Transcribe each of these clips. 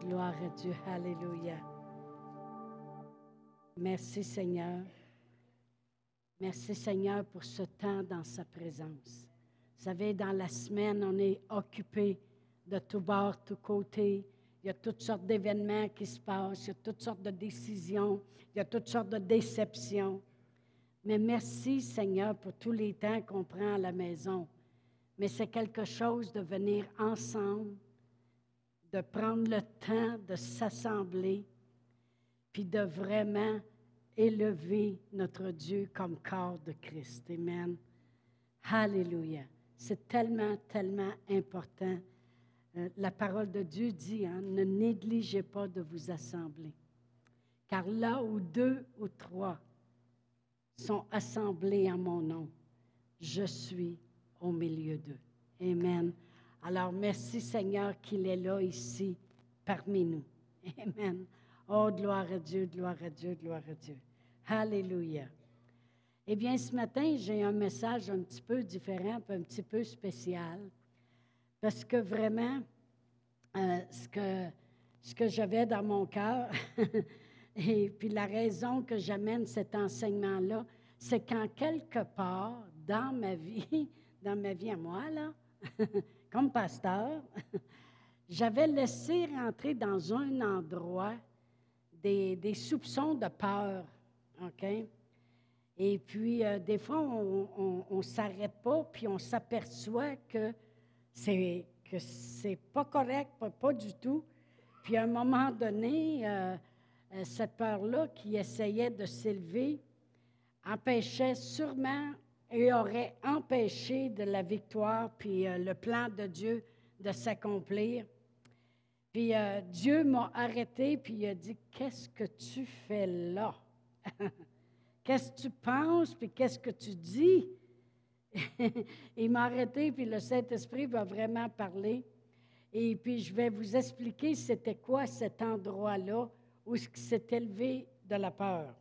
Gloire à Dieu. Alléluia. Merci Seigneur. Merci Seigneur pour ce temps dans sa présence. Vous savez, dans la semaine, on est occupé de tout bord, tout côté. Il y a toutes sortes d'événements qui se passent, il y a toutes sortes de décisions, il y a toutes sortes de déceptions. Mais merci Seigneur pour tous les temps qu'on prend à la maison. Mais c'est quelque chose de venir ensemble, de prendre le temps de s'assembler, puis de vraiment élever notre Dieu comme corps de Christ. Amen. Alléluia. C'est tellement, tellement important. Euh, la parole de Dieu dit, hein, ne négligez pas de vous assembler. Car là où deux ou trois sont assemblés en mon nom, je suis au milieu d'eux. Amen. Alors merci Seigneur qu'il est là ici parmi nous. Amen. Oh, gloire à Dieu, gloire à Dieu, gloire à Dieu. Alléluia. Eh bien, ce matin, j'ai un message un petit peu différent, un petit peu spécial, parce que vraiment, euh, ce que, ce que j'avais dans mon cœur, et puis la raison que j'amène cet enseignement-là, c'est qu'en quelque part, dans ma vie, dans ma vie à moi, là, comme pasteur, j'avais laissé rentrer dans un endroit des, soupçons de peur OK? Et puis, euh, des fois, on ne s'arrête pas, puis on s'aperçoit que c'est que c'est pas correct, pas, du tout. Puis, à un moment donné, euh, euh, cette peur-là qui essayait de s'élever empêchait sûrement et aurait empêché de la victoire, puis le plan de Dieu de s'accomplir. Puis Dieu m'a arrêté, puis il a dit, qu'est-ce que tu fais là? qu'est-ce que tu penses, puis qu'est-ce que tu dis? il m'a arrêté, puis le Saint-Esprit va vraiment parler. Et puis, je vais vous expliquer c'était quoi cet endroit-là où ce qui s'est élevé de la peur,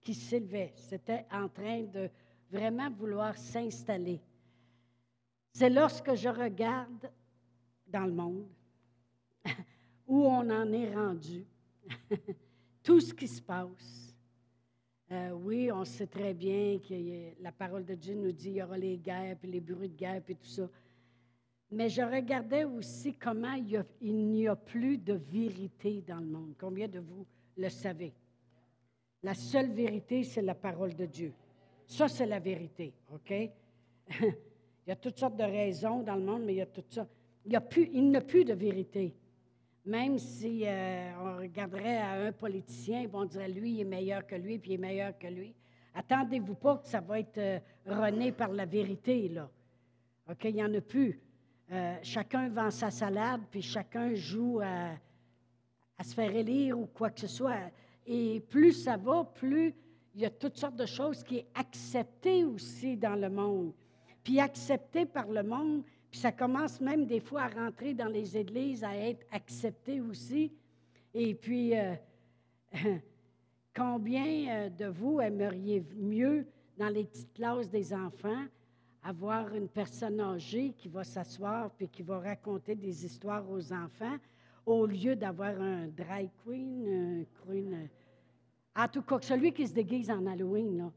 qui s'élevait. C'était en train de vraiment vouloir s'installer. C'est lorsque je regarde dans le monde où on en est rendu, tout ce qui se passe euh, oui, on sait très bien que la parole de Dieu nous dit qu'il y aura les guerres, puis les bruits de guerre, puis tout ça. Mais je regardais aussi comment il, n'y a plus de vérité dans le monde. Combien de vous le savez? La seule vérité, c'est la parole de Dieu. Ça, c'est la vérité, OK? il y a toutes sortes de raisons dans le monde, mais il y a tout ça. Il n'y a, plus, il a plus de vérité. Même si euh, on regarderait à un politicien, on dirait lui, il est meilleur que lui, puis il est meilleur que lui. Attendez-vous pas que ça va être euh, rené par la vérité, là. OK, il n'y en a plus. Euh, chacun vend sa salade, puis chacun joue à, se faire élire ou quoi que ce soit. Et plus ça va, plus il y a toutes sortes de choses qui sont acceptées aussi dans le monde. Puis acceptées par le monde, ça commence même des fois à rentrer dans les églises, à être accepté aussi. Et puis, euh, combien euh, de vous aimeriez mieux, dans les petites classes des enfants, avoir une personne âgée qui va s'asseoir puis qui va raconter des histoires aux enfants, au lieu d'avoir un drag queen, un queen. En tout cas, celui qui se déguise en Halloween, là.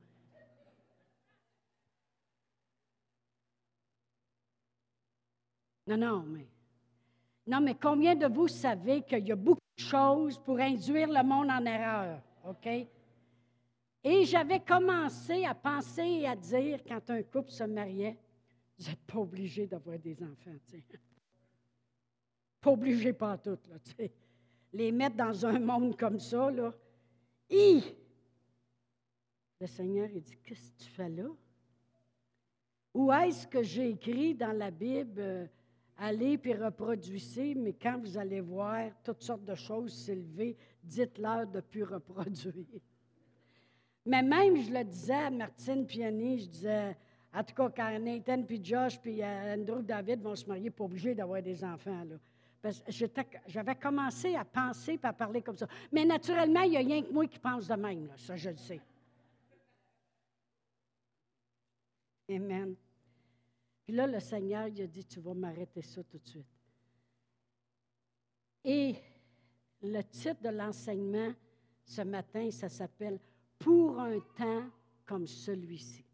Non, non, mais. Non, mais combien de vous savez qu'il y a beaucoup de choses pour induire le monde en erreur? OK? Et j'avais commencé à penser et à dire, quand un couple se mariait, vous n'êtes pas obligé d'avoir des enfants. Pas obligé, pas toutes, là. Les mettre dans un monde comme ça, là. Le Seigneur, il dit, qu'est-ce que tu fais là? Où est-ce que j'ai écrit dans la Bible, euh, allez puis reproduisez, mais quand vous allez voir toutes sortes de choses s'élever, dites-leur de plus reproduire. Mais même, je le disais à Martine Piani, je disais, en tout cas, quand Nathan puis Josh puis euh, Andrew David vont se marier, pas obligés d'avoir des enfants, là. J'avais commencé à penser et à parler comme ça. Mais naturellement, il n'y a rien que moi qui pense de même, ça je le sais. Amen. Puis là, le Seigneur, il a dit, tu vas m'arrêter ça tout de suite. Et le titre de l'enseignement ce matin, ça s'appelle Pour un temps comme celui-ci.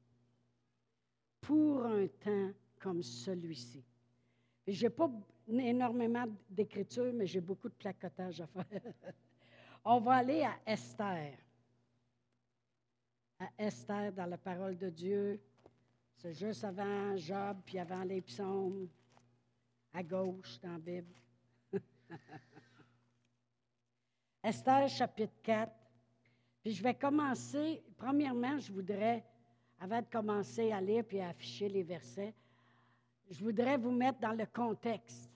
Pour un temps comme celui-ci. Je pas énormément d'écriture, mais j'ai beaucoup de placotage à faire. On va aller à Esther. À Esther dans la parole de Dieu. C'est juste avant Job, puis avant les psaumes, à gauche dans la Bible. Esther chapitre 4. Puis je vais commencer, premièrement, je voudrais, avant de commencer à lire puis à afficher les versets, je voudrais vous mettre dans le contexte.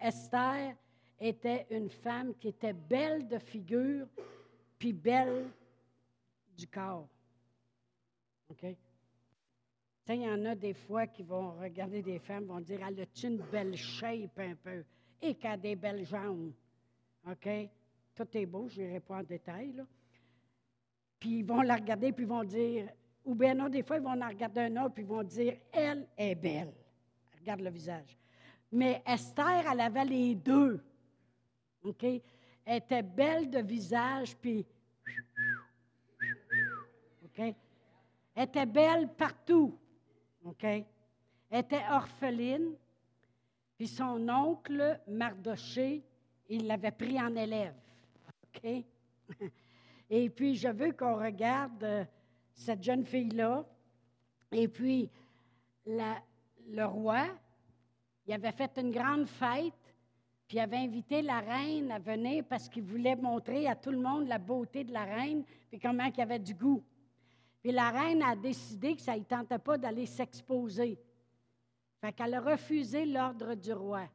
Esther était une femme qui était belle de figure, puis belle du corps. OK? Il y en a des fois qui vont regarder des femmes, vont dire Elle a une belle shape un peu, et qu'elle a des belles jambes. OK? Tout est beau, je n'irai pas en détail. Là. Puis ils vont la regarder, puis ils vont dire, ou bien non, des fois, ils vont la regarder un autre, puis ils vont dire, elle est belle. Regarde le visage. Mais Esther, elle avait les deux. OK? Elle était belle de visage, puis. OK? Elle était belle partout. OK? Elle était orpheline. Puis son oncle, Mardoché, il l'avait pris en élève. OK? Et puis, je veux qu'on regarde euh, cette jeune fille-là. Et puis, le roi, il avait fait une grande fête, puis il avait invité la reine à venir parce qu'il voulait montrer à tout le monde la beauté de la reine, puis comment il avait du goût. Puis la reine a décidé que ça ne tentait pas d'aller s'exposer. Fait qu'elle a refusé l'ordre du roi.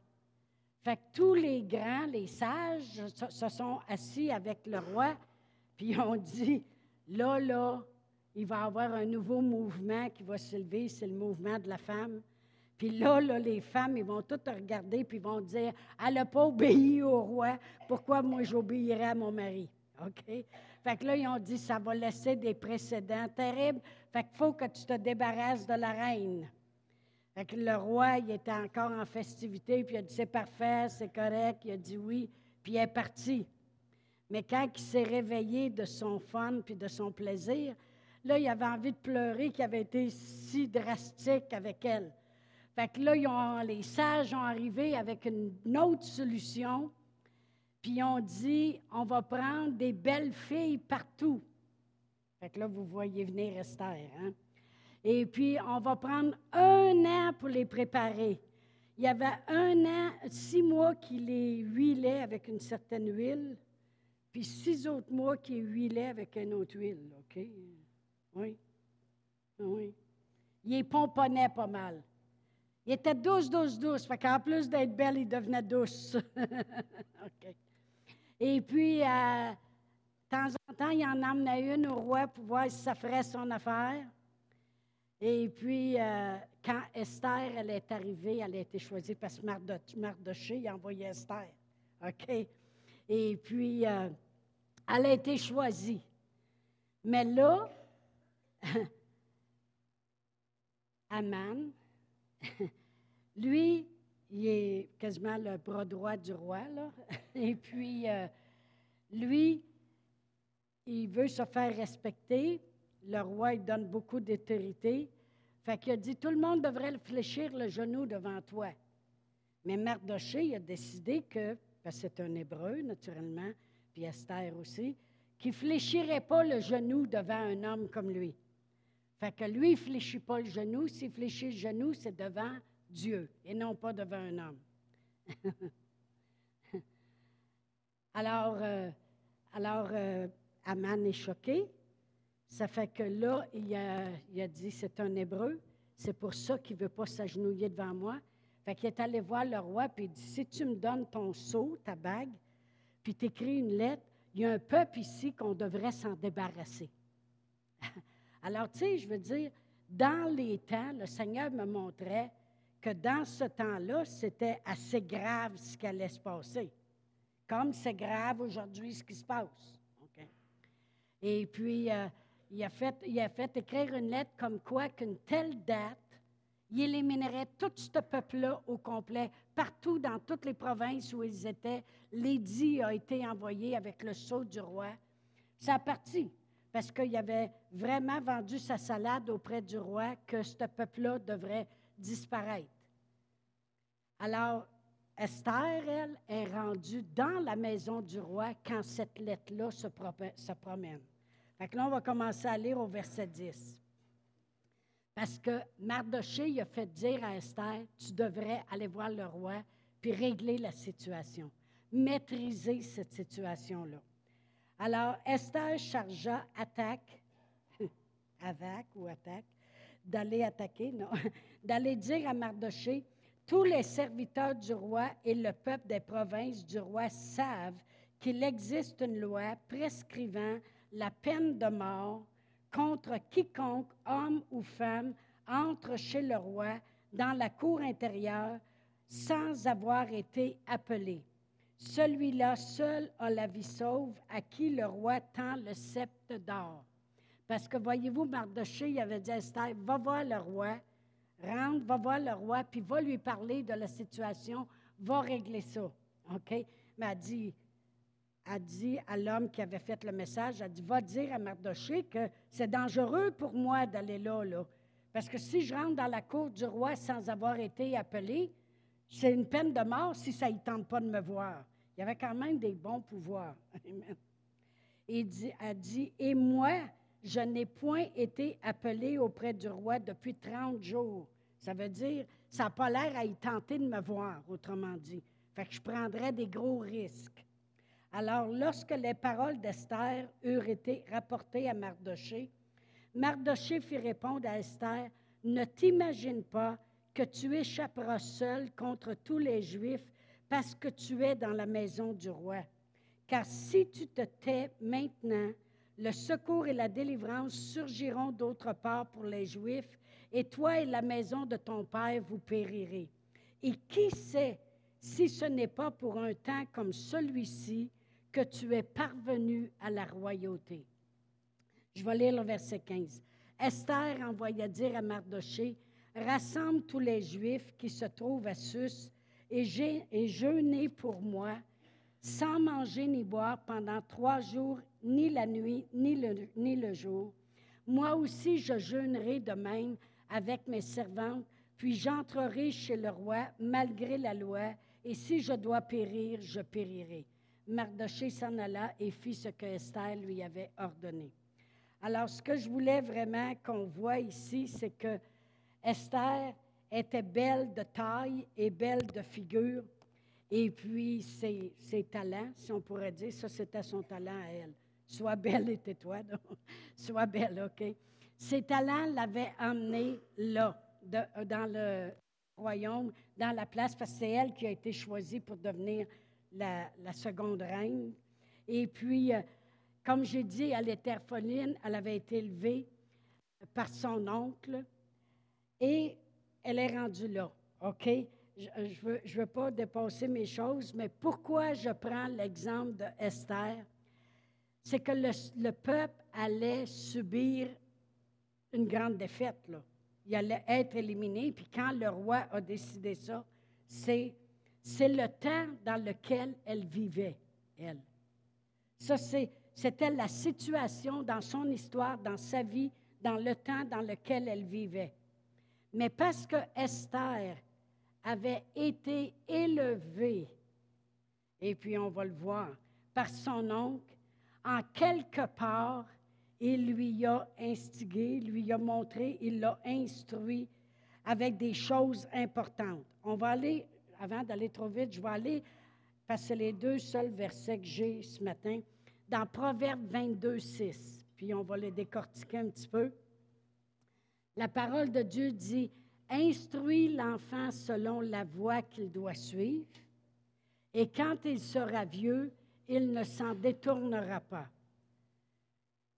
Fait que tous les grands, les sages, se sont assis avec le roi, puis ont dit, là, là, il va y avoir un nouveau mouvement qui va s'élever, c'est le mouvement de la femme. Puis là, là, les femmes, ils vont toutes regarder, puis vont dire, elle n'a pas obéi au roi, pourquoi moi j'obéirais à mon mari? OK? Fait que là, ils ont dit, ça va laisser des précédents terribles. Fait qu'il faut que tu te débarrasses de la reine le roi, il était encore en festivité, puis il a dit c'est parfait, c'est correct. Il a dit oui, puis il est parti. Mais quand il s'est réveillé de son fun puis de son plaisir, là, il avait envie de pleurer qu'il avait été si drastique avec elle. Fait que là, les sages ont arrivé avec une, autre solution, puis ils ont dit on va prendre des belles filles partout. Fait que là, vous voyez venir Esther. Hein? Et puis, on va prendre un an pour les préparer. Il y avait un an, six mois qu'il les huilait avec une certaine huile, puis six autres mois qu'il huilait avec une autre huile. OK? Oui. Oui. Il les pomponnait pas mal. Il était douce, douce, douce. Fait qu'en plus d'être belle, il devenait douce. Et puis, euh, de temps en temps, il en emmenait une au roi pour voir si ça ferait son affaire. Et puis, euh, quand Esther, elle est arrivée, elle a été choisie parce que Mardoché, il a envoyé Esther. OK? Et puis, euh, elle a été choisie. Mais là, Aman, lui, il est quasiment le bras droit du roi, là. Et puis, euh, lui, il veut se faire respecter, le roi, il donne beaucoup d'autorité. Fait qu'il a dit, tout le monde devrait fléchir le genou devant toi. Mais Mardoché, a décidé que, parce que c'est un hébreu, naturellement, puis Esther aussi, qu'il fléchirait pas le genou devant un homme comme lui. Fait que lui, il fléchit pas le genou. S'il fléchit le genou, c'est devant Dieu et non pas devant un homme. alors, euh, alors euh, Aman est choqué. Ça fait que là, il a, dit, c'est un hébreu, c'est pour ça qu'il ne veut pas s'agenouiller devant moi. Fait qu'il est allé voir le roi, puis il dit, si tu me donnes ton sceau, ta bague, puis tu écris une lettre, il y a un peuple ici qu'on devrait s'en débarrasser. Alors, tu sais, je veux dire, dans les temps, le Seigneur me montrait que dans ce temps-là, c'était assez grave ce qui allait se passer. Comme c'est grave aujourd'hui ce qui se passe. Et puis, euh, il a, fait, il a fait écrire une lettre comme quoi qu'une telle date, il éliminerait tout ce peuple-là au complet. Partout dans toutes les provinces où ils étaient, l'édit a été envoyé avec le sceau du roi. Ça a parti parce qu'il avait vraiment vendu sa salade auprès du roi que ce peuple-là devrait disparaître. Alors, Esther, elle, est rendue dans la maison du roi quand cette lettre-là se, promène. Fait que là, on va commencer à lire au verset 10. Parce que Mardoché a fait dire à Esther, tu devrais aller voir le roi puis régler la situation, maîtriser cette situation-là. Alors, Esther chargea attaque, Avac ou attaque, d'aller attaquer, non, d'aller dire à Mardoché, tous les serviteurs du roi et le peuple des provinces du roi savent qu'il existe une loi prescrivant la peine de mort contre quiconque, homme ou femme, entre chez le roi dans la cour intérieure sans avoir été appelé. Celui-là seul a la vie sauve à qui le roi tend le sceptre d'or. Parce que voyez-vous, Mardoché, il avait dit à Esther, va voir le roi, rentre, va voir le roi, puis va lui parler de la situation, va régler ça. OK? Mais elle dit, dit à l'homme qui avait fait le message, elle dit, va dire à Mardoché que c'est dangereux pour moi d'aller là, là. Parce que si je rentre dans la cour du roi sans avoir été appelé, c'est une peine de mort si ça ne tente pas de me voir. Il y avait quand même des bons pouvoirs. Amen. Et a dit, et moi, je n'ai point été appelé auprès du roi depuis 30 jours. Ça veut dire, ça n'a pas l'air à y tenter de me voir, autrement dit. Fait que je prendrais des gros risques. Alors, lorsque les paroles d'Esther eurent été rapportées à Mardoché, Mardoché fit répondre à Esther Ne t'imagine pas que tu échapperas seul contre tous les Juifs parce que tu es dans la maison du roi. Car si tu te tais maintenant, le secours et la délivrance surgiront d'autre part pour les Juifs, et toi et la maison de ton Père vous périrez. Et qui sait si ce n'est pas pour un temps comme celui-ci que tu es parvenu à la royauté? Je vais lire le verset 15. Esther envoya dire à Mardoché, rassemble tous les Juifs qui se trouvent à Sus et, et jeûnez pour moi, sans manger ni boire pendant trois jours, ni la nuit, ni le, ni le jour. Moi aussi, je jeûnerai de même avec mes servantes, puis j'entrerai chez le roi malgré la loi, et si je dois périr, je périrai. Mardoché s'en alla et fit ce que Esther lui avait ordonné. Alors, ce que je voulais vraiment qu'on voit ici, c'est que Esther était belle de taille et belle de figure. Et puis, ses, talents, si on pourrait dire, ça, c'était son talent à elle. Sois belle et tais-toi, sois belle, OK? Ses talents l'avaient emmenée là, dans le royaume, dans la place, parce que c'est elle qui a été choisie pour devenir la, seconde reine. Et puis, euh, comme j'ai dit, elle était orpheline, elle avait été élevée par son oncle et elle est rendue là. OK? Je ne veux, je veux pas dépasser mes choses, mais pourquoi je prends l'exemple d'Esther? C'est que le, le, peuple allait subir une grande défaite. Là. Il allait être éliminé, puis quand le roi a décidé ça, c'est c'est le temps dans lequel elle vivait, elle. Ça, c'était la situation dans son histoire, dans sa vie, dans le temps dans lequel elle vivait. Mais parce que Esther avait été élevée, et puis on va le voir, par son oncle, en quelque part, il lui a instigé, lui a montré, il l'a instruit avec des choses importantes. On va aller avant d'aller trop vite, je vais aller passer les deux seuls versets que j'ai ce matin dans Proverbe 22, 6. Puis on va les décortiquer un petit peu. La parole de Dieu dit Instruis l'enfant selon la voie qu'il doit suivre, et quand il sera vieux, il ne s'en détournera pas.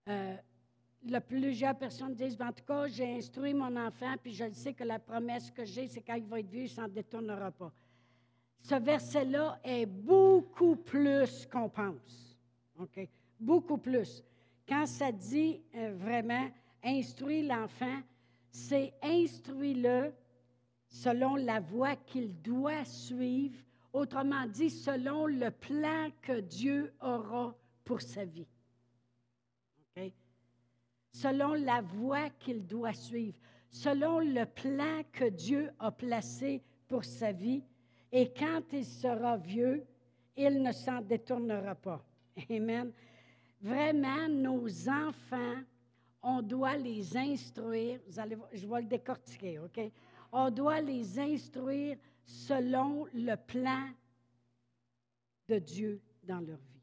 Euh, plusieurs personnes disent, ben, en tout cas, j'ai instruit mon enfant, puis je sais que la promesse que j'ai, c'est quand il va être vieux, il ne s'en détournera pas ce verset-là est beaucoup plus qu'on pense. Beaucoup plus. Quand ça dit euh, vraiment instruire l'enfant, c'est instruis-le selon la voie qu'il doit suivre, autrement dit, selon le plan que Dieu aura pour sa vie. Selon la voie qu'il doit suivre, selon le plan que Dieu a placé pour sa vie, et quand il sera vieux, il ne s'en détournera pas. Amen. Vraiment, nos enfants, on doit les instruire. Je vais le décortiquer, OK? On doit les instruire selon le plan de Dieu dans leur vie.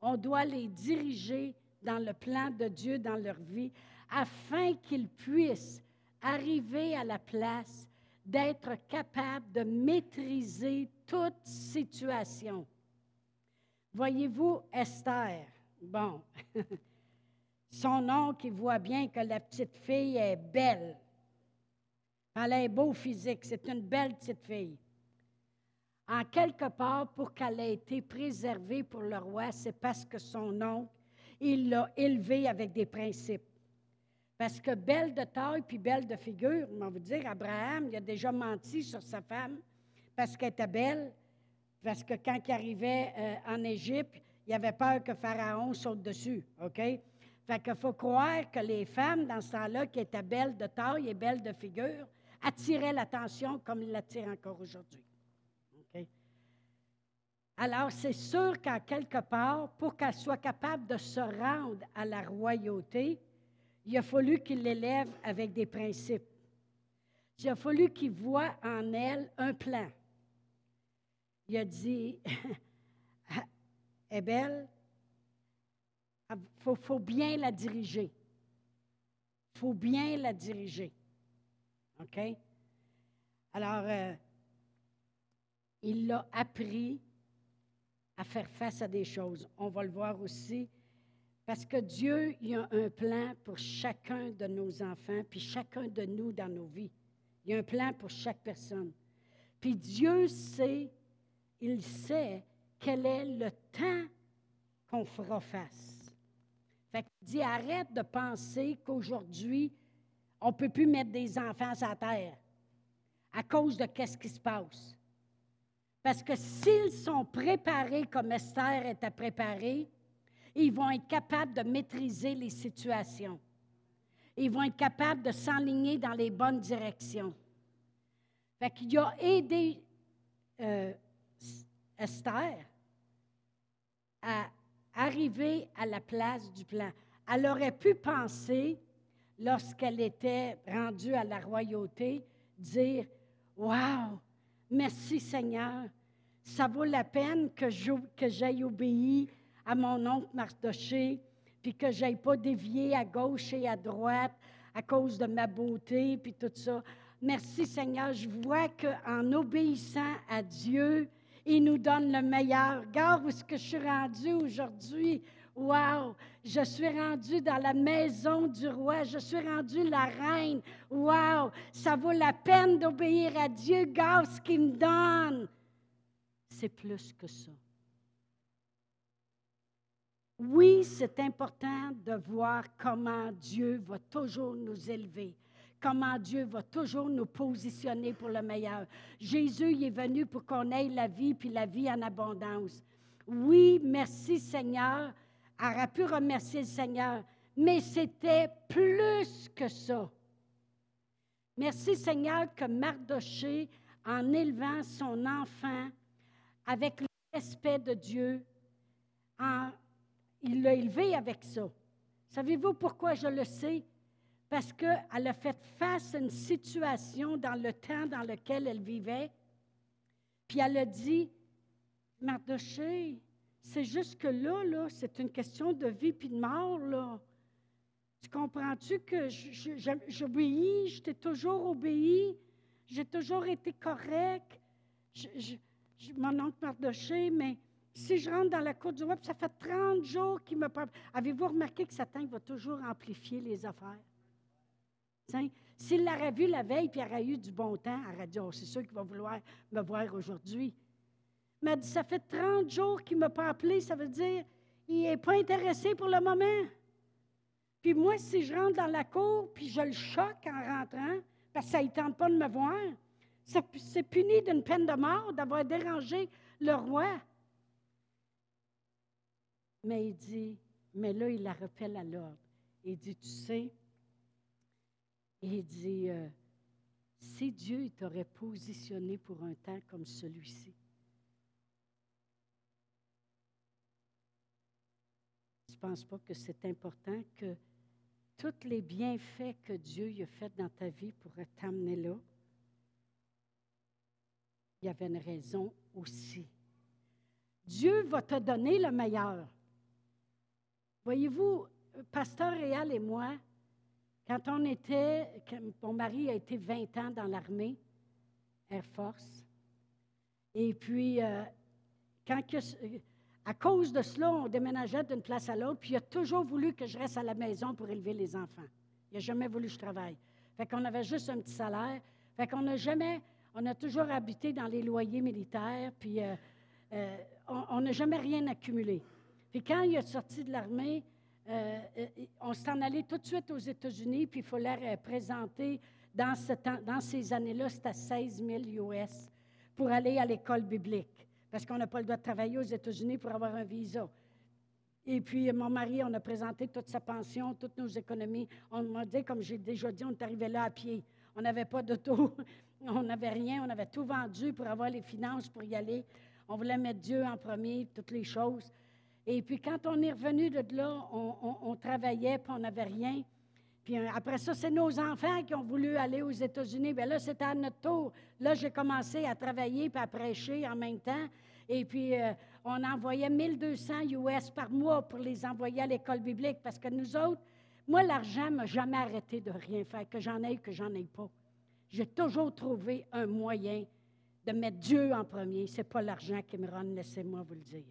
On doit les diriger dans le plan de Dieu dans leur vie afin qu'ils puissent arriver à la place d'être capables de maîtriser toute situation. Voyez-vous, Esther, bon, son oncle, il voit bien que la petite fille est belle. Elle est beau physique, c'est une belle petite fille. En quelque part, pour qu'elle ait été préservée pour le roi, c'est parce que son oncle, il l'a élevée avec des principes. Parce que belle de taille puis belle de figure, on va vous dire, Abraham, il a déjà menti sur sa femme parce qu'elle était belle, parce que quand il arrivait euh, en Égypte, il avait peur que Pharaon saute dessus, OK? Fait qu'il faut croire que les femmes, dans ce temps-là, qui étaient belles de taille et belles de figure, attiraient l'attention comme ils l'attirent encore aujourd'hui. Alors, c'est sûr qu'en quelque part, pour qu'elle soit capable de se rendre à la royauté, il a fallu qu'il l'élève avec des principes. Il a fallu qu'il voit en elle un plan. Il a dit, est belle, il faut, bien la diriger. Il faut bien la diriger. OK? Alors, euh, il l'a appris à faire face à des choses. On va le voir aussi parce que Dieu, il a un plan pour chacun de nos enfants, puis chacun de nous dans nos vies. Il y a un plan pour chaque personne. Puis Dieu sait, il sait quel est le temps qu'on fera face. Fait qu'il dit, arrête de penser qu'aujourd'hui, on ne peut plus mettre des enfants à terre à cause de qu'est-ce qui se passe. Parce que s'ils sont préparés comme Esther était préparée, ils vont être capables de maîtriser les situations. Ils vont être capables de s'enligner dans les bonnes directions. Fait qu'il a aidé euh, Esther à arriver à la place du plan. Elle aurait pu penser, lorsqu'elle était rendue à la royauté, dire Wow, merci Seigneur, ça vaut la peine que j'aille obéi à mon oncle Mardoché, puis que je n'aille pas dévier à gauche et à droite à cause de ma beauté, puis tout ça. Merci Seigneur, je vois qu'en obéissant à Dieu, il nous donne le meilleur. Regarde où est-ce que je suis rendu aujourd'hui. Wow! Je suis rendu dans la maison du roi. Je suis rendu la reine. Wow! Ça vaut la peine d'obéir à Dieu. Regarde ce qu'il me donne. C'est plus que ça. Oui, c'est important de voir comment Dieu va toujours nous élever, comment Dieu va toujours nous positionner pour le meilleur. Jésus est venu pour qu'on ait la vie, puis la vie en abondance. Oui, merci Seigneur. Elle aurait pu remercier le Seigneur, mais c'était plus que ça. Merci Seigneur que Mardoché, en élevant son enfant avec le respect de Dieu, il l'a élevé avec ça. Savez-vous pourquoi je le sais? Parce qu'elle a fait face à une situation dans le temps dans lequel elle vivait. Puis elle a dit, Mardoché, c'est juste que là, c'est une question de vie puis de mort. Tu comprends-tu que j'obéis, je t'ai toujours obéi, j'ai toujours été correct. Je, mon oncle Mardoché, mais si je rentre dans la cour du roi, ça fait 30 jours qu'il me parle. Avez-vous remarqué que Satan va toujours amplifier les affaires? S'il l'aurait vu la veille puis il aurait eu du bon temps, il aurait dit oh, c'est sûr qu'il va vouloir me voir aujourd'hui. Mais dit ça fait 30 jours qu'il ne m'a pas appelé, ça veut dire qu'il n'est pas intéressé pour le moment. Puis moi, si je rentre dans la cour puis je le choque en rentrant, parce que ça ne tente pas de me voir. C'est puni d'une peine de mort d'avoir dérangé le roi. Mais il dit, mais là, il la rappelle à l'ordre. Il dit, tu sais, il dit, euh, si Dieu t'aurait positionné pour un temps comme celui-ci, je ne pense pas que c'est important que tous les bienfaits que Dieu a fait dans ta vie pour t'amener là, il y avait une raison aussi. Dieu va te donner le meilleur. Voyez-vous, Pasteur Réal et moi, quand on était, mon mari a été 20 ans dans l'armée, Air Force, et puis, euh, à cause de cela, on déménageait d'une place à l'autre, puis il a toujours voulu que je reste à la maison pour élever les enfants. Il n'a jamais voulu que je travaille. Fait qu'on avait juste un petit salaire. Fait qu'on n'a jamais, on a toujours habité dans les loyers militaires, puis euh, euh, on n'a jamais rien accumulé. Puis quand il est sorti de l'armée, euh, on s'en allait tout de suite aux États-Unis, puis il fallait présenter dans, dans ces années-là, c'était 16 000 US pour aller à l'école biblique, parce qu'on n'a pas le droit de travailler aux États-Unis pour avoir un visa. Et puis, mon mari, on a présenté toute sa pension, toutes nos économies. On m'a dit, comme j'ai déjà dit, on est arrivé là à pied. On n'avait pas d'auto, on n'avait rien, on avait tout vendu pour avoir les finances pour y aller. On voulait mettre Dieu en premier, toutes les choses. Et puis quand on est revenu de là, on, travaillait, puis on n'avait rien. Puis euh, après ça, c'est nos enfants qui ont voulu aller aux États-Unis. Bien là, c'était à notre tour. Là, j'ai commencé à travailler puis à prêcher en même temps. Et puis, euh, on envoyait 1200 US par mois pour les envoyer à l'école biblique parce que nous autres, moi, l'argent ne m'a jamais arrêté de rien faire, que j'en ai ou que j'en ai pas. J'ai toujours trouvé un moyen de mettre Dieu en premier. Ce n'est pas l'argent qui me rend, laissez-moi vous le dire.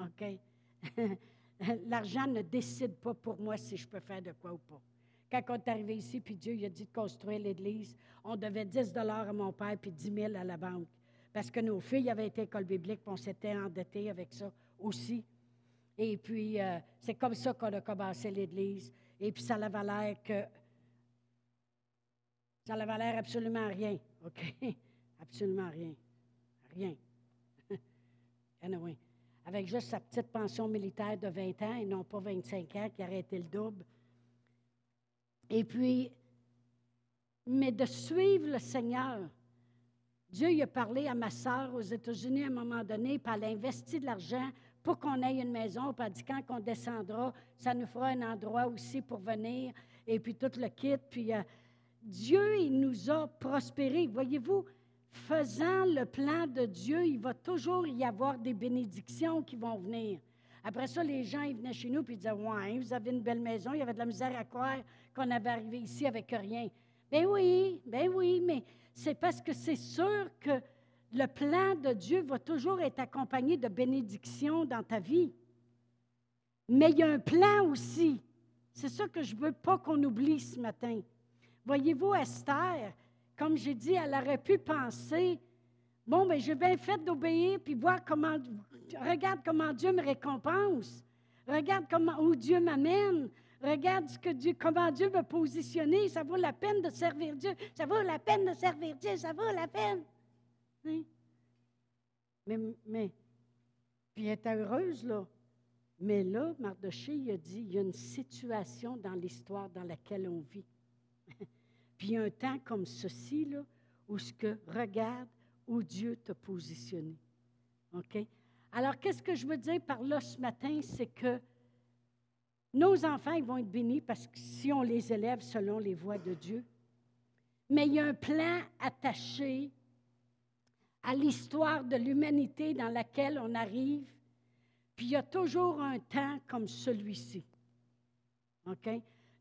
OK? L'argent ne décide pas pour moi si je peux faire de quoi ou pas. Quand on est arrivé ici, puis Dieu il a dit de construire l'Église, on devait 10 à mon père puis 10 000 à la banque. Parce que nos filles avaient été école biblique, puis on s'était endettés avec ça aussi. Et puis, euh, c'est comme ça qu'on a commencé l'Église. Et puis, ça avait l'air que. Ça avait l'air absolument rien. OK? Absolument rien. Rien. anyway. Avec juste sa petite pension militaire de 20 ans et non pas 25 ans qui aurait été le double. Et puis, mais de suivre le Seigneur. Dieu il a parlé à ma sœur aux États-Unis à un moment donné, puis elle a investi de l'argent pour qu'on ait une maison, puis elle dit quand on descendra, ça nous fera un endroit aussi pour venir, et puis tout le kit. Puis euh, Dieu, il nous a prospérés. Voyez-vous, faisant le plan de Dieu, il va toujours y avoir des bénédictions qui vont venir. Après ça, les gens ils venaient chez nous et disaient Ouais, vous avez une belle maison, il y avait de la misère à croire qu'on avait arrivé ici avec rien. Ben oui, ben oui, mais c'est parce que c'est sûr que le plan de Dieu va toujours être accompagné de bénédictions dans ta vie. Mais il y a un plan aussi. C'est ça que je ne veux pas qu'on oublie ce matin. Voyez-vous, Esther, comme j'ai dit, elle aurait pu penser, bon, mais ben, j'ai bien fait d'obéir, puis voir comment, regarde comment Dieu me récompense, regarde comment, où Dieu m'amène, regarde ce que Dieu, comment Dieu m'a positionné, ça vaut la peine de servir Dieu, ça vaut la peine de servir Dieu, ça vaut la peine. Hein? Mais, mais, puis elle était heureuse, là. Mais là, Mardoché, il a dit, il y a une situation dans l'histoire dans laquelle on vit. Puis un temps comme ceci, là, où ce que regarde où Dieu t'a positionné. OK? Alors, qu'est-ce que je veux dire par là ce matin? C'est que nos enfants, ils vont être bénis parce que si on les élève selon les voies de Dieu. Mais il y a un plan attaché à l'histoire de l'humanité dans laquelle on arrive. Puis il y a toujours un temps comme celui-ci. OK?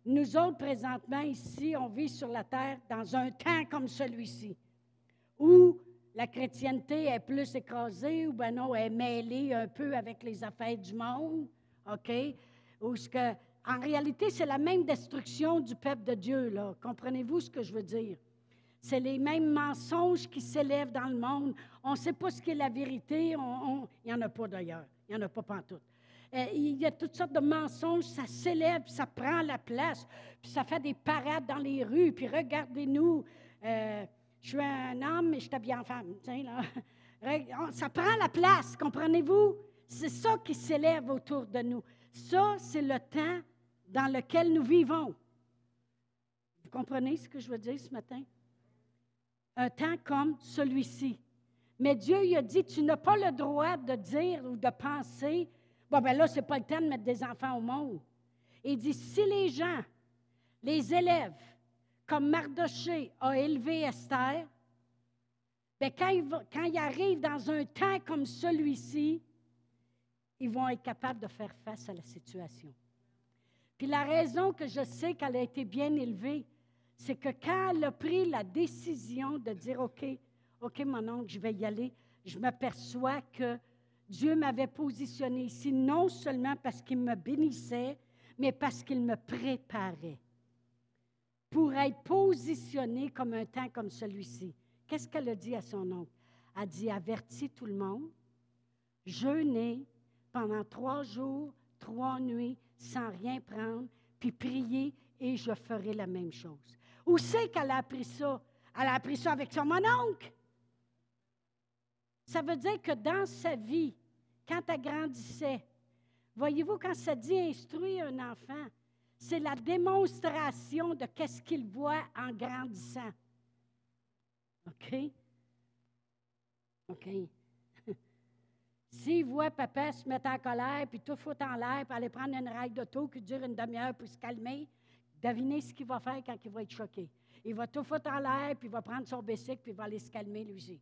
Nous autres, présentement, ici, on vit sur la terre dans un temps comme celui-ci, où la chrétienté est plus écrasée, ou ben non, est mêlée un peu avec les affaires du monde, OK? Ce que, en réalité, c'est la même destruction du peuple de Dieu, là. Comprenez-vous ce que je veux dire? C'est les mêmes mensonges qui s'élèvent dans le monde. On ne sait pas ce qui est la vérité. il n'y en a pas d'ailleurs. Il n'y en a pas pantoute. Euh, il y a toutes sortes de mensonges, ça s'élève, ça prend la place, puis ça fait des parades dans les rues, puis regardez-nous, euh, je suis un homme, mais je t'habille en femme. Là. Ça prend la place, comprenez-vous? C'est ça qui s'élève autour de nous. Ça, c'est le temps dans lequel nous vivons. Vous comprenez ce que je veux dire ce matin? Un temps comme celui-ci. Mais Dieu il a dit, tu n'as pas le droit de dire ou de penser, bon ben là, ce n'est pas le temps de mettre des enfants au monde. Il dit, si les gens, les élèves, comme Mardoché a élevé Esther, bien, quand, ils, arrivent dans un temps comme celui-ci, ils vont être capables de faire face à la situation. Puis la raison que je sais qu'elle a été bien élevée, c'est que quand elle a pris la décision de dire, OK, OK, mon oncle, je vais y aller, je m'aperçois que Dieu m'avait positionné ici non seulement parce qu'il me bénissait, mais parce qu'il me préparait pour être positionné comme un temps comme celui-ci. Qu'est-ce qu'elle a dit à son oncle? Elle a dit, avertis tout le monde, jeûnez pendant trois jours, trois nuits, sans rien prendre, puis prier et je ferai la même chose. Où c'est qu'elle a appris ça? Elle a appris ça avec son mononcle. Ça veut dire que dans sa vie, quand elle grandissait, voyez-vous, quand ça dit instruire un enfant, c'est la démonstration de qu'est-ce qu'il voit en grandissant. OK? OK. S'il voit papa se mettre en colère, puis tout foutre en l'air, puis aller prendre une règle d'auto qui dure une demi-heure pour se calmer, devinez ce qu'il va faire quand il va être choqué. Il va tout foutre en l'air, puis il va prendre son bicycle, puis il va aller se calmer lui aussi.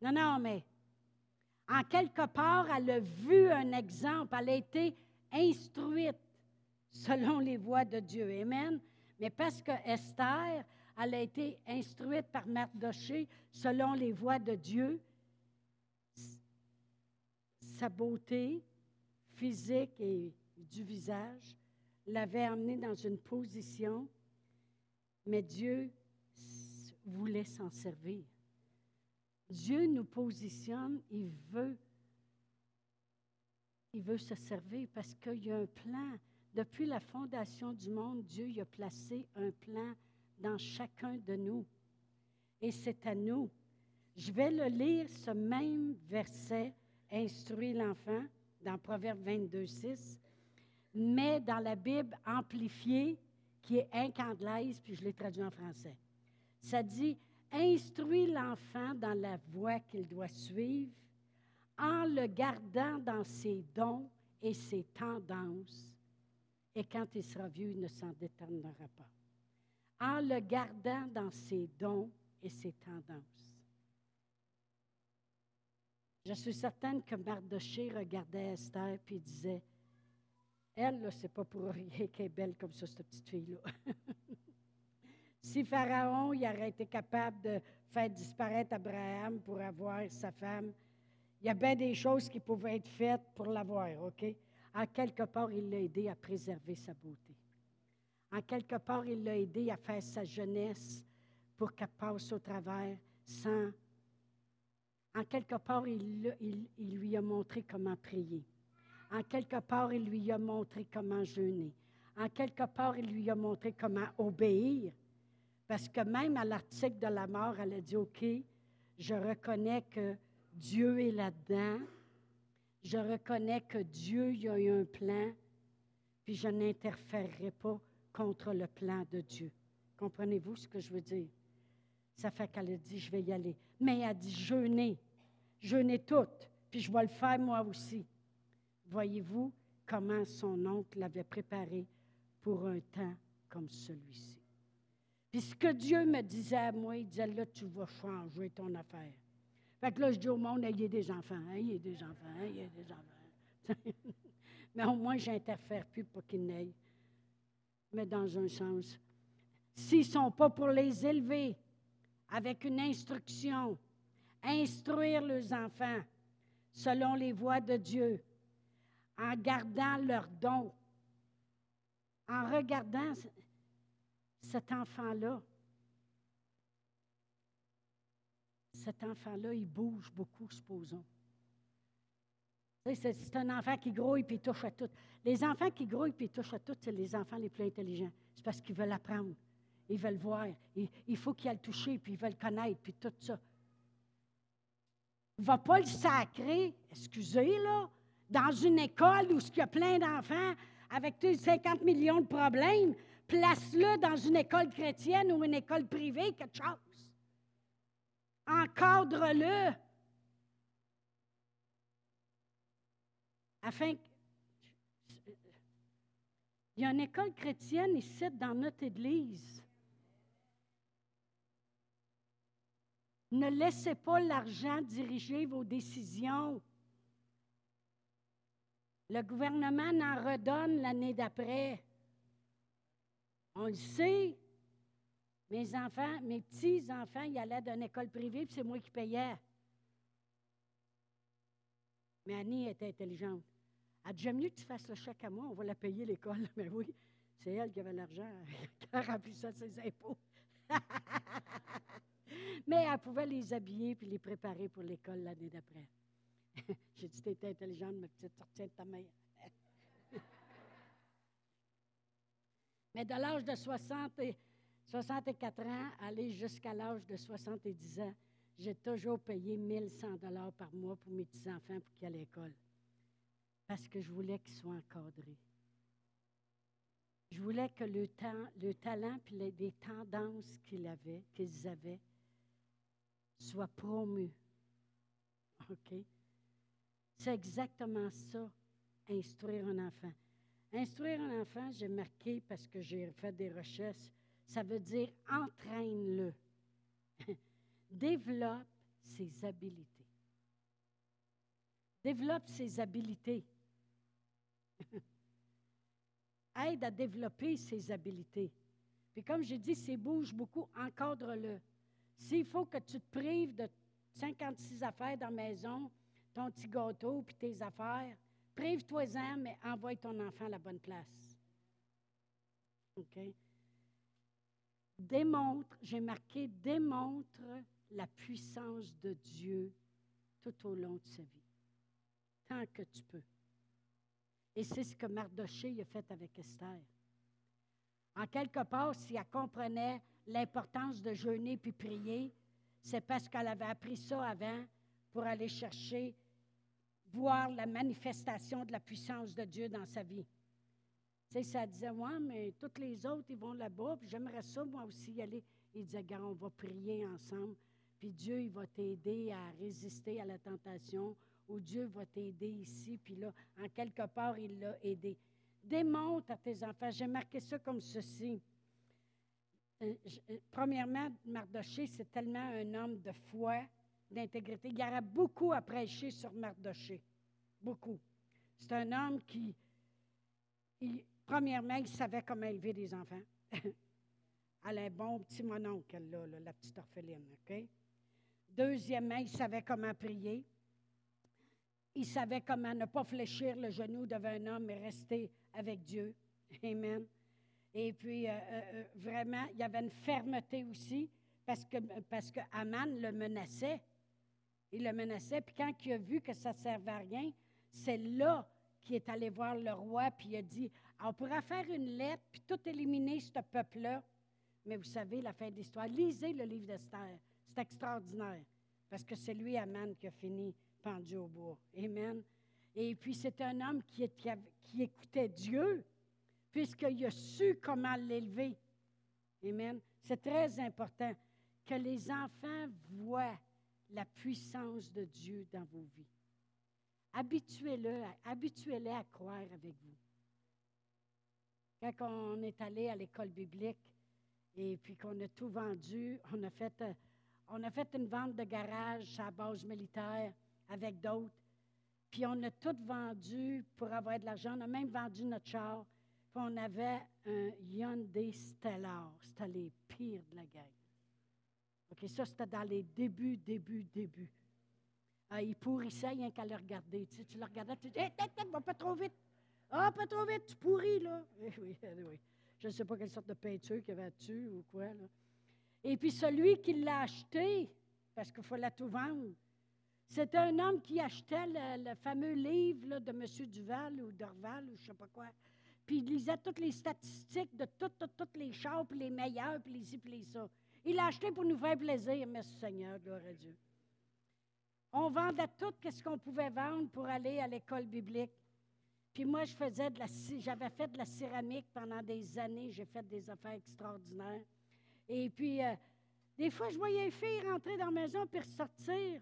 Non, non, mais en quelque part, elle a vu un exemple, elle a été instruite selon les voies de Dieu. Amen. Mais parce que Esther, elle a été instruite par Mardoché selon les voies de Dieu, sa beauté physique et du visage l'avait amenée dans une position, mais Dieu voulait s'en servir. Dieu nous positionne, il veut, se servir parce qu'il y a un plan. Depuis la fondation du monde, Dieu y a placé un plan dans chacun de nous. Et c'est à nous. Je vais le lire, ce même verset, instruit l'enfant, dans Proverbe 22, 6, mais dans la Bible amplifiée, qui est incandelaise, puis je l'ai traduit en français. Ça dit, Instruis l'enfant dans la voie qu'il doit suivre en le gardant dans ses dons et ses tendances. Et quand il sera vieux, il ne s'en détournera pas. En le gardant dans ses dons et ses tendances. Je suis certaine que Mardoché regardait Esther et disait Elle, ce n'est pas pour rien qu'elle est belle comme ça, cette petite fille-là. Si Pharaon il aurait été capable de faire disparaître Abraham pour avoir sa femme, il y a bien des choses qui pouvaient être faites pour l'avoir, OK? En quelque part, il l'a aidé à préserver sa beauté. En quelque part, il l'a aidé à faire sa jeunesse pour qu'elle passe au travers sans... En quelque part, il, il lui a montré comment prier. En quelque part, il lui a montré comment jeûner. En quelque part, il lui a montré comment obéir parce que même à l'article de la mort, elle a dit, OK, je reconnais que Dieu est là-dedans. Je reconnais que Dieu y a eu un plan, puis je n'interférerai pas contre le plan de Dieu. Comprenez-vous ce que je veux dire? Ça fait qu'elle a dit, je vais y aller. Mais elle a dit, jeûner. Jeûner toutes, puis je vais le faire moi aussi. Voyez-vous comment son oncle l'avait préparé pour un temps comme celui-ci? Puis ce que Dieu me disait à moi, il disait, là, tu vas changer ton affaire. Fait que là, je dis au monde, ayez des enfants, ayez des enfants, ayez des enfants. Mais au moins, je n'interfère plus pour qu'ils n'aient. Mais dans un sens, s'ils ne sont pas pour les élever avec une instruction, instruire leurs enfants selon les voies de Dieu, en gardant leurs dons, en regardant cet enfant-là, cet enfant-là, il bouge beaucoup, supposons. C'est un enfant qui grouille puis touche à tout. Les enfants qui grouillent puis touchent à tout, c'est les enfants les plus intelligents. C'est parce qu'ils veulent apprendre. ils veulent voir. Il, faut qu'il aille le toucher, puis ils veulent connaître, puis tout ça. Il va pas le sacrer, excusez, là, dans une école où il y a plein d'enfants avec 50 millions de problèmes. Place-le dans une école chrétienne ou une école privée, quelque chose. Encadre-le. Afin que il y a une école chrétienne ici dans notre Église. Ne laissez pas l'argent diriger vos décisions. Le gouvernement en redonne l'année d'après. On le sait. Mes enfants, mes petits-enfants, ils allaient d'une école privée, puis c'est moi qui payais. Mais Annie était intelligente. Elle dit J'aime mieux que tu fasses le chèque à moi, on va la payer l'école. Mais oui, c'est elle qui avait l'argent, qui a rempli ça de ses impôts. Mais elle pouvait les habiller puis les préparer pour l'école l'année d'après. J'ai dit Tu étais intelligente, ma petite, sortie de ta mère. Mais de l'âge de 60 et 64 ans, aller jusqu'à l'âge de 70 ans, j'ai toujours payé 1100 dollars par mois pour mes petits-enfants pour qu'ils aient à l'école parce que je voulais qu'ils soient encadrés. Je voulais que le, le talent et les, tendances qu'ils avaient, qu'ils avaient soient promus. OK? C'est exactement ça, instruire un enfant. Instruire un enfant, j'ai marqué parce que j'ai fait des recherches, ça veut dire entraîne-le. Développe ses habiletés. Développe ses habiletés. Aide à développer ses habiletés. Puis comme j'ai dit, s'il bouge beaucoup, encadre-le. S'il faut que tu te prives de 56 affaires dans la maison, ton petit gâteau puis tes affaires, prive-toi-en, mais envoie ton enfant à la bonne place. OK? Démontre, j'ai marqué, démontre la puissance de Dieu tout au long de sa vie, tant que tu peux. Et c'est ce que Mardoché a fait avec Esther. En quelque part, si elle comprenait l'importance de jeûner puis prier, c'est parce qu'elle avait appris ça avant pour aller chercher, voir la manifestation de la puissance de Dieu dans sa vie. Tu sais, ça disait, ouais, mais tous les autres, ils vont là-bas, puis j'aimerais ça, moi aussi, y aller. Il disait, gars, on va prier ensemble, puis Dieu, il va t'aider à résister à la tentation, où Dieu va t'aider ici, puis là, en quelque part, il l'a aidé. Démontre à tes enfants. J'ai marqué ça comme ceci. Euh, euh, premièrement, Mardoché, c'est tellement un homme de foi, d'intégrité. Il y aurait beaucoup à prêcher sur Mardoché. Beaucoup. C'est un homme qui, premièrement, il savait comment élever des enfants. Elle un bon petit mononcle, là, la petite orpheline. Deuxièmement, il savait comment prier il savait comment ne pas fléchir le genou devant un homme et rester avec Dieu. Amen. Et puis, euh, euh, euh, vraiment, il y avait une fermeté aussi parce que, parce que Aman le menaçait. Il le menaçait. Puis quand il a vu que ça ne servait à rien, c'est là qu'il est allé voir le roi, puis il a dit On pourra faire une lettre, puis tout éliminer, ce peuple-là. Mais vous savez, la fin de l'histoire, lisez le livre d'Esther. C'est extraordinaire. Parce que c'est lui, Aman, qui a fini pendu au bois. Amen. Et puis, c'est un homme qui, qui, écoutait Dieu, puisqu'il a su comment l'élever. Amen. C'est très important que les enfants voient la puissance de Dieu dans vos vies. Habituez-le, habituez-les à croire avec vous. Quand on est allé à l'école biblique et puis qu'on a tout vendu, on a fait, euh, on a fait une vente de garage à base militaire avec d'autres. Puis on a tout vendu pour avoir de l'argent. On a même vendu notre char. Puis on avait un Hyundai Stellar. C'était les pires de la guerre. OK, ça, c'était dans les débuts, débuts, débuts. Ah, il pourrissait rien qu'à le regarder. Tu, tu le regardais, tu dis Hé, hey, va pas trop vite. Ah, pas trop vite, tu pourris, là. Eh oui, eh oui. Je ne sais pas quelle sorte de peinture qu'il y avait dessus ou quoi, là. Et puis celui qui l'a acheté, parce qu'il fallait tout vendre, c'était un homme qui achetait le, fameux livre de M. Duval ou Dorval ou je ne sais pas quoi. puis il lisait toutes les statistiques de toutes, les chars, puis les meilleurs, puis les ci, puis les ça. Il l'a acheté pour nous faire plaisir, merci Seigneur, gloire à Dieu. On vendait tout ce qu'on pouvait vendre pour aller à l'école biblique. Puis moi, j'avais fait de la céramique pendant des années. J'ai fait des affaires extraordinaires. Et puis, euh, des fois, je voyais les filles rentrer dans la maison puis ressortir.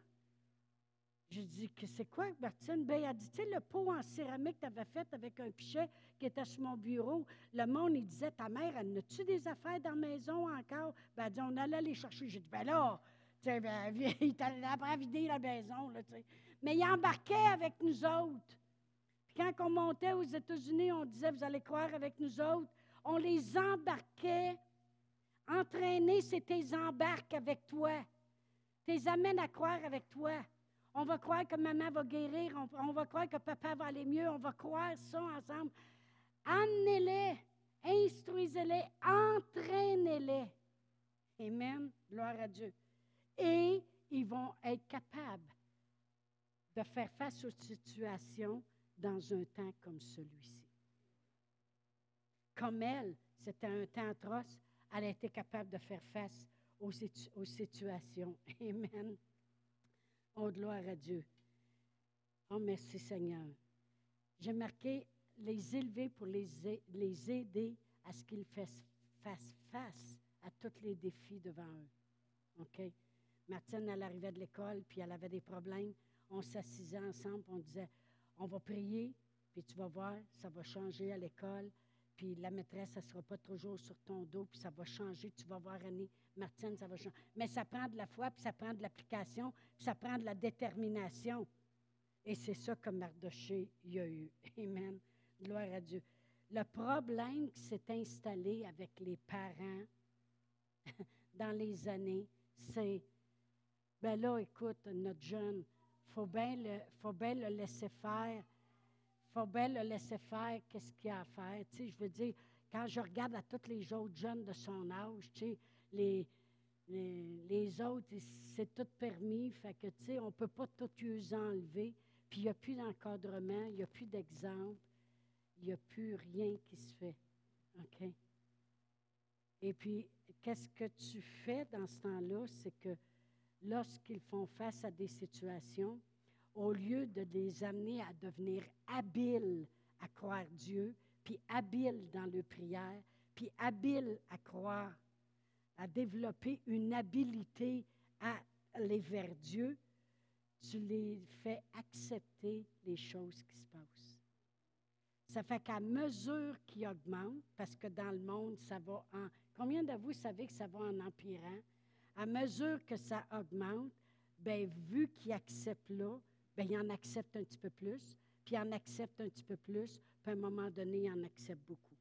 Je dis, que c'est quoi, Martine? Ben, elle dit, tu sais, le pot en céramique que tu avais fait avec un pichet qui était sur mon bureau, le monde, il disait, ta mère, elle a-tu des affaires dans la maison encore? Ben, elle dit, on allait les chercher. J'ai dit, ben là, tu sais, ben, il t'allait vider la maison, là. Mais il embarquait avec nous autres. Puis quand on montait aux États-Unis, on disait, vous allez croire avec nous autres. On les embarquait. Entraîner, c'est tes embarques avec toi. Tes amènes à croire avec toi. On va croire que maman va guérir. On, va croire que papa va aller mieux. On va croire ça ensemble. Amenez-les, instruisez-les, entraînez-les. Amen. Gloire à Dieu. Et ils vont être capables de faire face aux situations dans un temps comme celui-ci. Comme elle, c'était un temps atroce, elle a été capable de faire face aux, situations. Amen. Oh, gloire à Dieu. Oh, merci Seigneur. J'ai marqué les élever pour les, aider à ce qu'ils fassent face à tous les défis devant eux. OK? Martine, elle arrivait de l'école, puis elle avait des problèmes. On s'assisait ensemble, on disait, on va prier, puis tu vas voir, ça va changer à l'école. Puis la maîtresse, ça ne sera pas toujours sur ton dos, puis ça va changer. Tu vas voir Annie, Martine, ça va changer. Mais ça prend de la foi, puis ça prend de l'application, puis ça prend de la détermination. Et c'est ça que Mardoché y a eu. Amen. Gloire à Dieu. Le problème qui s'est installé avec les parents dans les années, c'est, ben là, écoute, notre jeune, il faut bien le laisser faire faut bien le laisser faire, qu'est-ce qu'il a à faire. Tu sais, je veux dire, quand je regarde à tous les autres jeunes de son âge, tu sais, les, les, autres, c'est tout permis, fait que, tu sais, on ne peut pas tout les enlever. Puis il n'y a plus d'encadrement, il n'y a plus d'exemple, il n'y a plus rien qui se fait. OK? Et puis, qu'est-ce que tu fais dans ce temps-là? C'est que lorsqu'ils font face à des situations, au lieu de les amener à devenir habiles à croire Dieu, puis habiles dans le prière, puis habiles à croire, à développer une habilité à aller vers Dieu, tu les fais accepter les choses qui se passent. Ça fait qu'à mesure qu'ils augmentent, parce que dans le monde, ça va en... Combien de vous savez que ça va en empirant? À mesure que ça augmente, bien, vu qu'ils acceptent là, bien, il en accepte un petit peu plus, puis il en accepte un petit peu plus, puis à un moment donné, il en accepte beaucoup.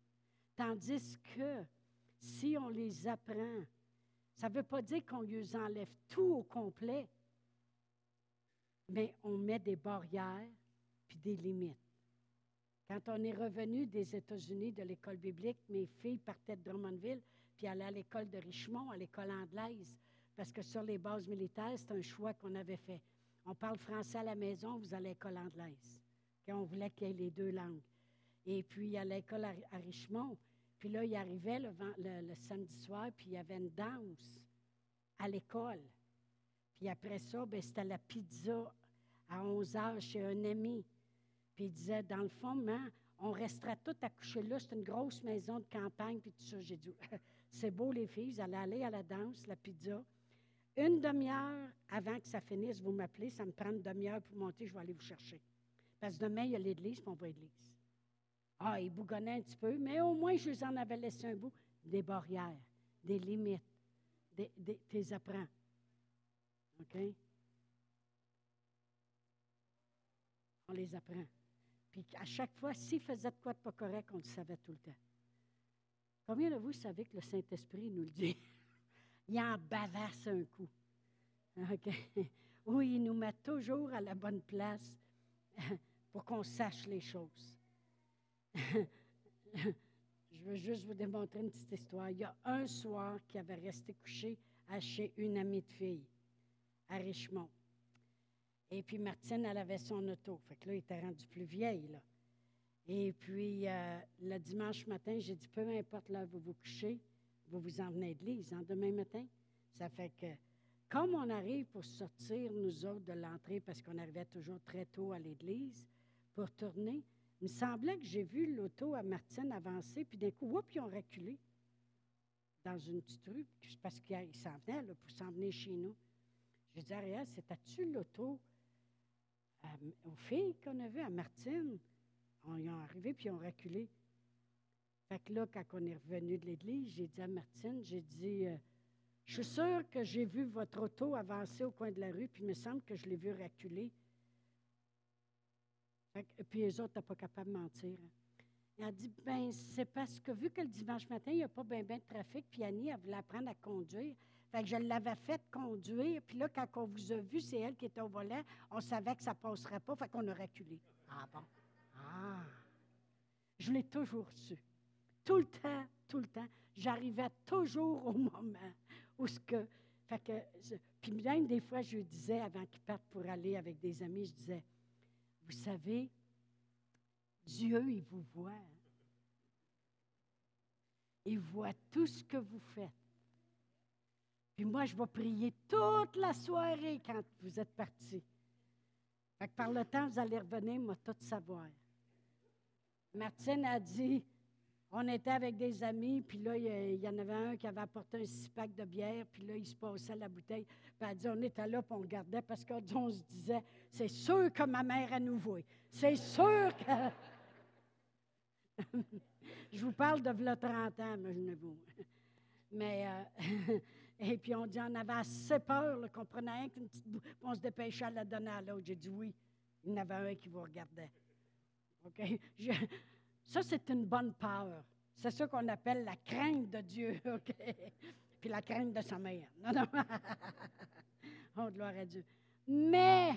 Tandis que si on les apprend, ça ne veut pas dire qu'on les enlève tout au complet, mais on met des barrières puis des limites. Quand on est revenu des États-Unis, de l'école biblique, mes filles partaient de Drummondville, puis allaient à l'école de Richmond, à l'école anglaise, parce que sur les bases militaires, c'est un choix qu'on avait fait. On parle français à la maison, vous allez à l'école anglaise. On voulait qu'il y ait les deux langues. Et puis, à l'école à, Richemont. Puis là, il arrivait le, samedi soir, puis il y avait une danse à l'école. Puis après ça, ben, c'était la pizza à 11 heures chez un ami. Puis il disait, dans le fond, on restera tout à coucher là. C'est une grosse maison de campagne, puis tout ça. J'ai dit, c'est beau, les filles, vous allez aller à la danse, la pizza. Une demi-heure avant que ça finisse, vous m'appelez, ça me prend une demi-heure pour monter, je vais aller vous chercher. Parce que demain, il y a l'église, puis on va à l'église. Ah, il bougonnait un petit peu, mais au moins, je vous en avais laissé un bout. Des barrières, des limites, des, des, tes apprends. OK? On les apprend. Puis à chaque fois, s'il faisait de quoi de pas correct, on le savait tout le temps. Combien de vous savez que le Saint-Esprit nous le dit? il en bavasse un coup. Oui, il nous met toujours à la bonne place pour qu'on sache les choses. Je veux juste vous démontrer une petite histoire. Il y a un soir qui avait resté couché chez une amie de fille à Richmond. Et puis Martine, elle avait son auto. Fait que là, il était rendu plus vieille. Et puis, euh, le dimanche matin, j'ai dit, peu importe là vous vous couchez, vous vous en venez de l'église, hein, demain matin. Ça fait que, comme on arrive pour sortir, nous autres, de l'entrée, parce qu'on arrivait toujours très tôt à l'église, pour tourner, il me semblait que j'ai vu l'auto à Martine avancer, puis d'un coup, whoop, ils ont reculé dans une petite rue, parce qu'ils s'en venaient là, pour s'en venir chez nous. Je dis, Ariel, c'était-tu l'auto euh, aux filles qu'on a vues à Martine? On y est arrivé, puis ils ont reculé. Fait que là, quand on est revenu de l'église, j'ai dit à Martine, j'ai dit, euh, je suis sûre que j'ai vu votre auto avancer au coin de la rue, puis il me semble que je l'ai vu reculer. Puis les autres n'étaient pas capables de mentir. Hein. Elle a dit, ben c'est parce que vu que le dimanche matin, il n'y a pas bien ben de trafic, puis Annie, elle voulait apprendre à conduire. Fait que je l'avais fait conduire, puis là, quand on vous a vu, c'est elle qui était au volant, on savait que ça ne passerait pas, fait qu'on a reculé. Ah bon? Ah! Je l'ai toujours su. Tout le temps, tout le temps. J'arrivais toujours au moment où ce que. Fait que. puis même des fois, je disais, avant qu'il parte pour aller avec des amis, je disais, vous savez, Dieu, il vous voit. Il voit tout ce que vous faites. Puis moi, je vais prier toute la soirée quand vous êtes que par le temps, vous allez revenir, moi, tout savoir. Martine a dit, on était avec des amis, puis là, il y en avait un qui avait apporté un six pack de bière, puis là, il se passait la bouteille. Puis elle dit, on était là, puis on regardait, parce qu'on se disait, c'est sûr que ma mère a nous voit. C'est sûr que... je vous parle de v'là 30 ans. Mais, euh, et puis on dit, on avait assez peur qu'on prenait un, une petite on se dépêchait à la donner à l'autre. J'ai dit oui, il y en avait un qui vous regardait. OK? Ça, c'est une bonne peur. C'est ça qu'on appelle la crainte de Dieu, OK? Puis la crainte de sa mère. Non, non. oh, gloire à Dieu. Mais,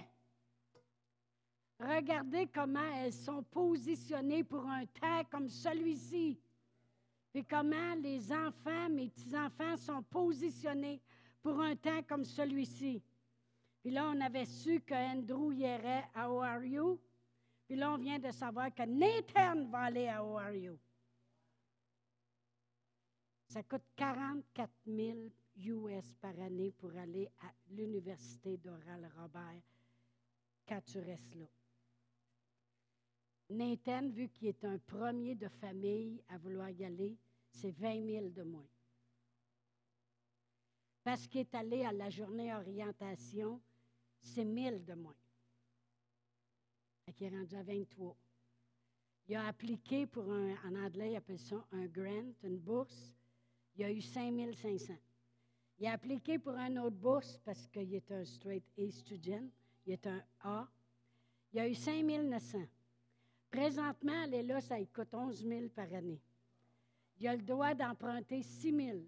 regardez comment elles sont positionnées pour un temps comme celui-ci. Puis comment les enfants, mes petits-enfants, sont positionnés pour un temps comme celui-ci. Puis là, on avait su que Andrew irait à ORU. Puis là, on vient de savoir que Nathan va aller à ORU. Ça coûte 44 000 US par année pour aller à l'université d'Oral Robert quand tu restes là. Nathan, vu qu'il est un premier de famille à vouloir y aller, c'est 20 000 de moins. Parce qu'il est allé à la journée orientation, c'est 1000 de moins. Il est rendu à 23. Il a appliqué pour un, en anglais, il appelle ça un grant, une bourse. Il a eu 5500. Il a appliqué pour une autre bourse parce qu'il est un straight A student. Il est un A. Il a eu 5900. Présentement, elle est là, ça coûte 11 000 par année. Il a le droit d'emprunter 6 000.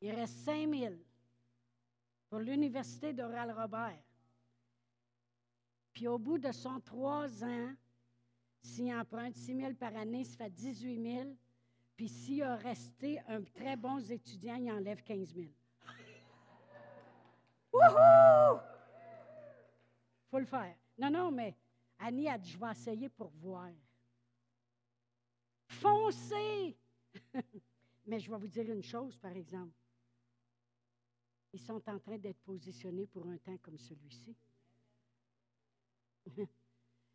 Il reste 5 000 pour l'Université d'Oral Robert. Puis au bout de son trois ans, s'il emprunte 6 000 par année, ça fait 18 000. Puis s'il a resté un très bon étudiant, il enlève 15 000. Wouhou! faut le faire. Non, non, mais Annie a dit, je vais essayer pour voir. Foncez! mais je vais vous dire une chose, par exemple. Ils sont en train d'être positionnés pour un temps comme celui-ci.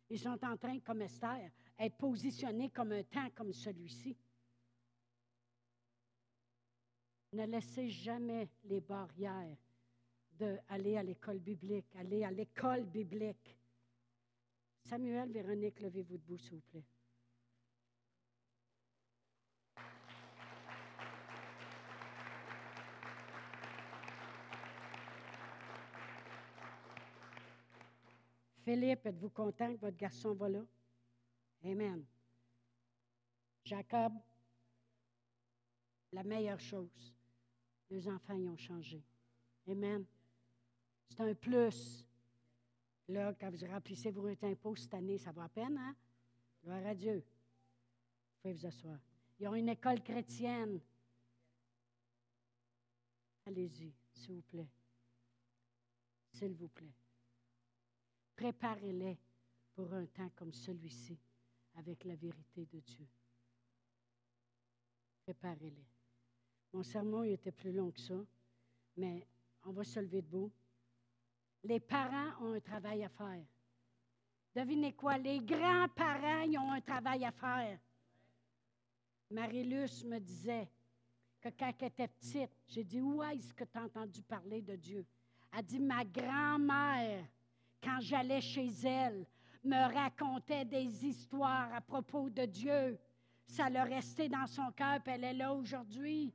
Ils sont en train, comme Esther, d'être positionnés comme un temps comme celui-ci. Ne laissez jamais les barrières d'aller à l'école biblique, aller à l'école biblique. Samuel, Véronique, levez-vous debout, s'il vous plaît. Philippe, êtes-vous content que votre garçon va là? Amen. Jacob, la meilleure chose, les enfants y ont changé. Amen. C'est un plus. Là, quand vous remplissez vos impôts cette année, ça va à peine, hein? Gloire à Dieu. Vous pouvez vous asseoir. Ils ont une école chrétienne. Allez-y, s'il vous plaît. S'il vous plaît préparez-les pour un temps comme celui-ci avec la vérité de Dieu. Préparez-les. Mon sermon était plus long que ça, mais on va se lever debout. Les parents ont un travail à faire. Devinez quoi? Les grands-parents ont un travail à faire. Marie-Luce me disait que quand elle était petite, j'ai dit Où est-ce que tu as entendu parler de Dieu? Elle dit Ma grand-mère, quand j'allais chez elle, me racontait des histoires à propos de Dieu. Ça l'a resté dans son cœur, puis elle est là aujourd'hui.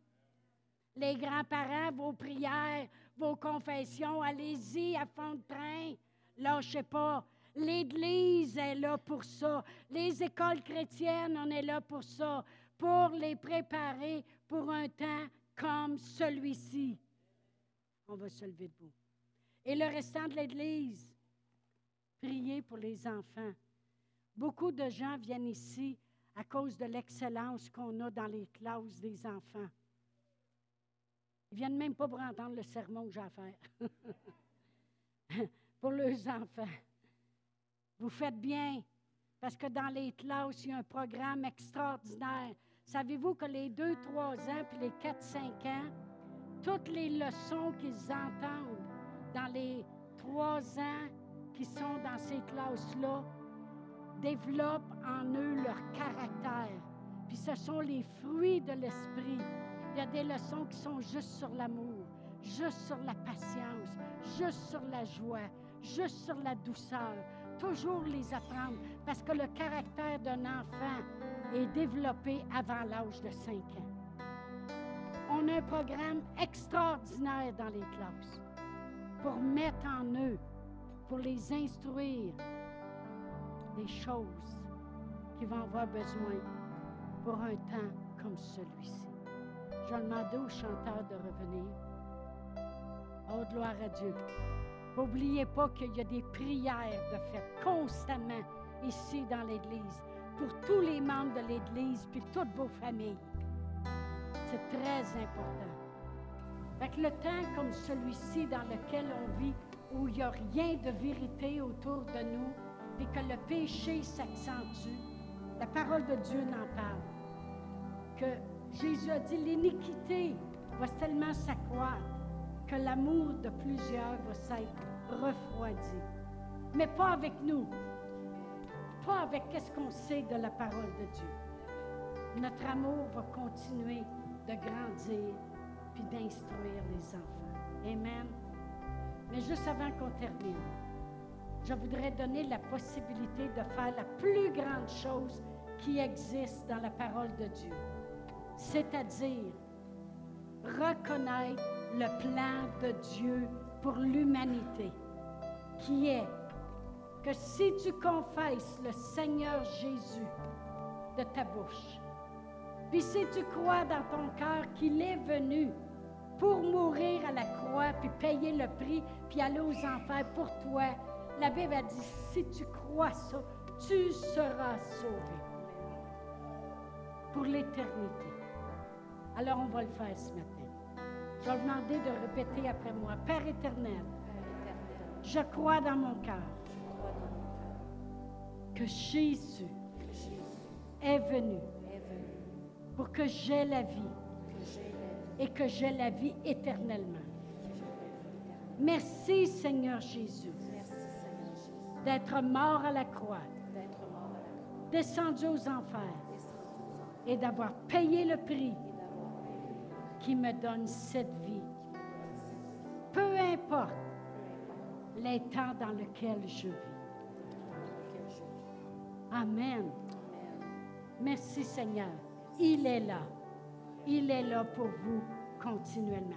Les grands-parents, vos prières, vos confessions, allez-y à fond de train. Lâchez pas. L'Église est là pour ça. Les écoles chrétiennes, on est là pour ça, pour les préparer pour un temps comme celui-ci. On va se lever debout. Et le restant de l'Église, priez pour les enfants. Beaucoup de gens viennent ici à cause de l'excellence qu'on a dans les classes des enfants. Ils viennent même pas pour entendre le sermon que j'ai à faire. pour leurs enfants. Vous faites bien, parce que dans les classes, il y a un programme extraordinaire. Savez-vous que les 2, 3 ans puis les 4, 5 ans, toutes les leçons qu'ils entendent dans les 3 ans qui sont dans ces classes-là développent en eux leur caractère. Puis ce sont les fruits de l'esprit. Il y a des leçons qui sont juste sur l'amour, juste sur la patience, juste sur la joie, juste sur la douceur. Toujours les apprendre parce que le caractère d'un enfant est développé avant l'âge de 5 ans. On a un programme extraordinaire dans les classes pour mettre en eux, pour les instruire des choses qu'ils vont avoir besoin pour un temps comme celui-ci. Je vais demander aux chanteurs de revenir. Oh, gloire à Dieu. N'oubliez pas qu'il y a des prières de fête constamment ici dans l'Église pour tous les membres de l'Église puis toutes vos familles. C'est très important. Fait le temps comme celui-ci dans lequel on vit, où il n'y a rien de vérité autour de nous, et que le péché s'accentue, la parole de Dieu n'en parle. Que Jésus a dit l'iniquité va tellement s'accroître que l'amour de plusieurs va s'être refroidi. Mais pas avec nous. Pas avec ce qu'on sait de la parole de Dieu. Notre amour va continuer de grandir puis d'instruire les enfants. Amen. Mais juste avant qu'on termine, je voudrais donner la possibilité de faire la plus grande chose qui existe dans la parole de Dieu, c'est-à-dire reconnaître le plan de Dieu pour l'humanité, qui est que si tu confesses le Seigneur Jésus de ta bouche, puis si tu crois dans ton cœur qu'il est venu pour mourir à la croix, puis payer le prix, puis aller aux enfers pour toi, la Bible a dit, si tu crois ça, tu seras sauvé pour l'éternité. Alors on va le faire ce matin. Je vais demander de répéter après moi. Père éternel, je crois dans mon cœur que Jésus est venu pour que j'aie la vie et que j'ai la vie éternellement. Merci Seigneur Jésus d'être mort à la croix, descendu aux enfers et d'avoir payé le prix qui me donne cette vie. Peu importe les temps dans lesquels je vis. Amen. Merci Seigneur. Il est là. Il est là pour vous continuellement.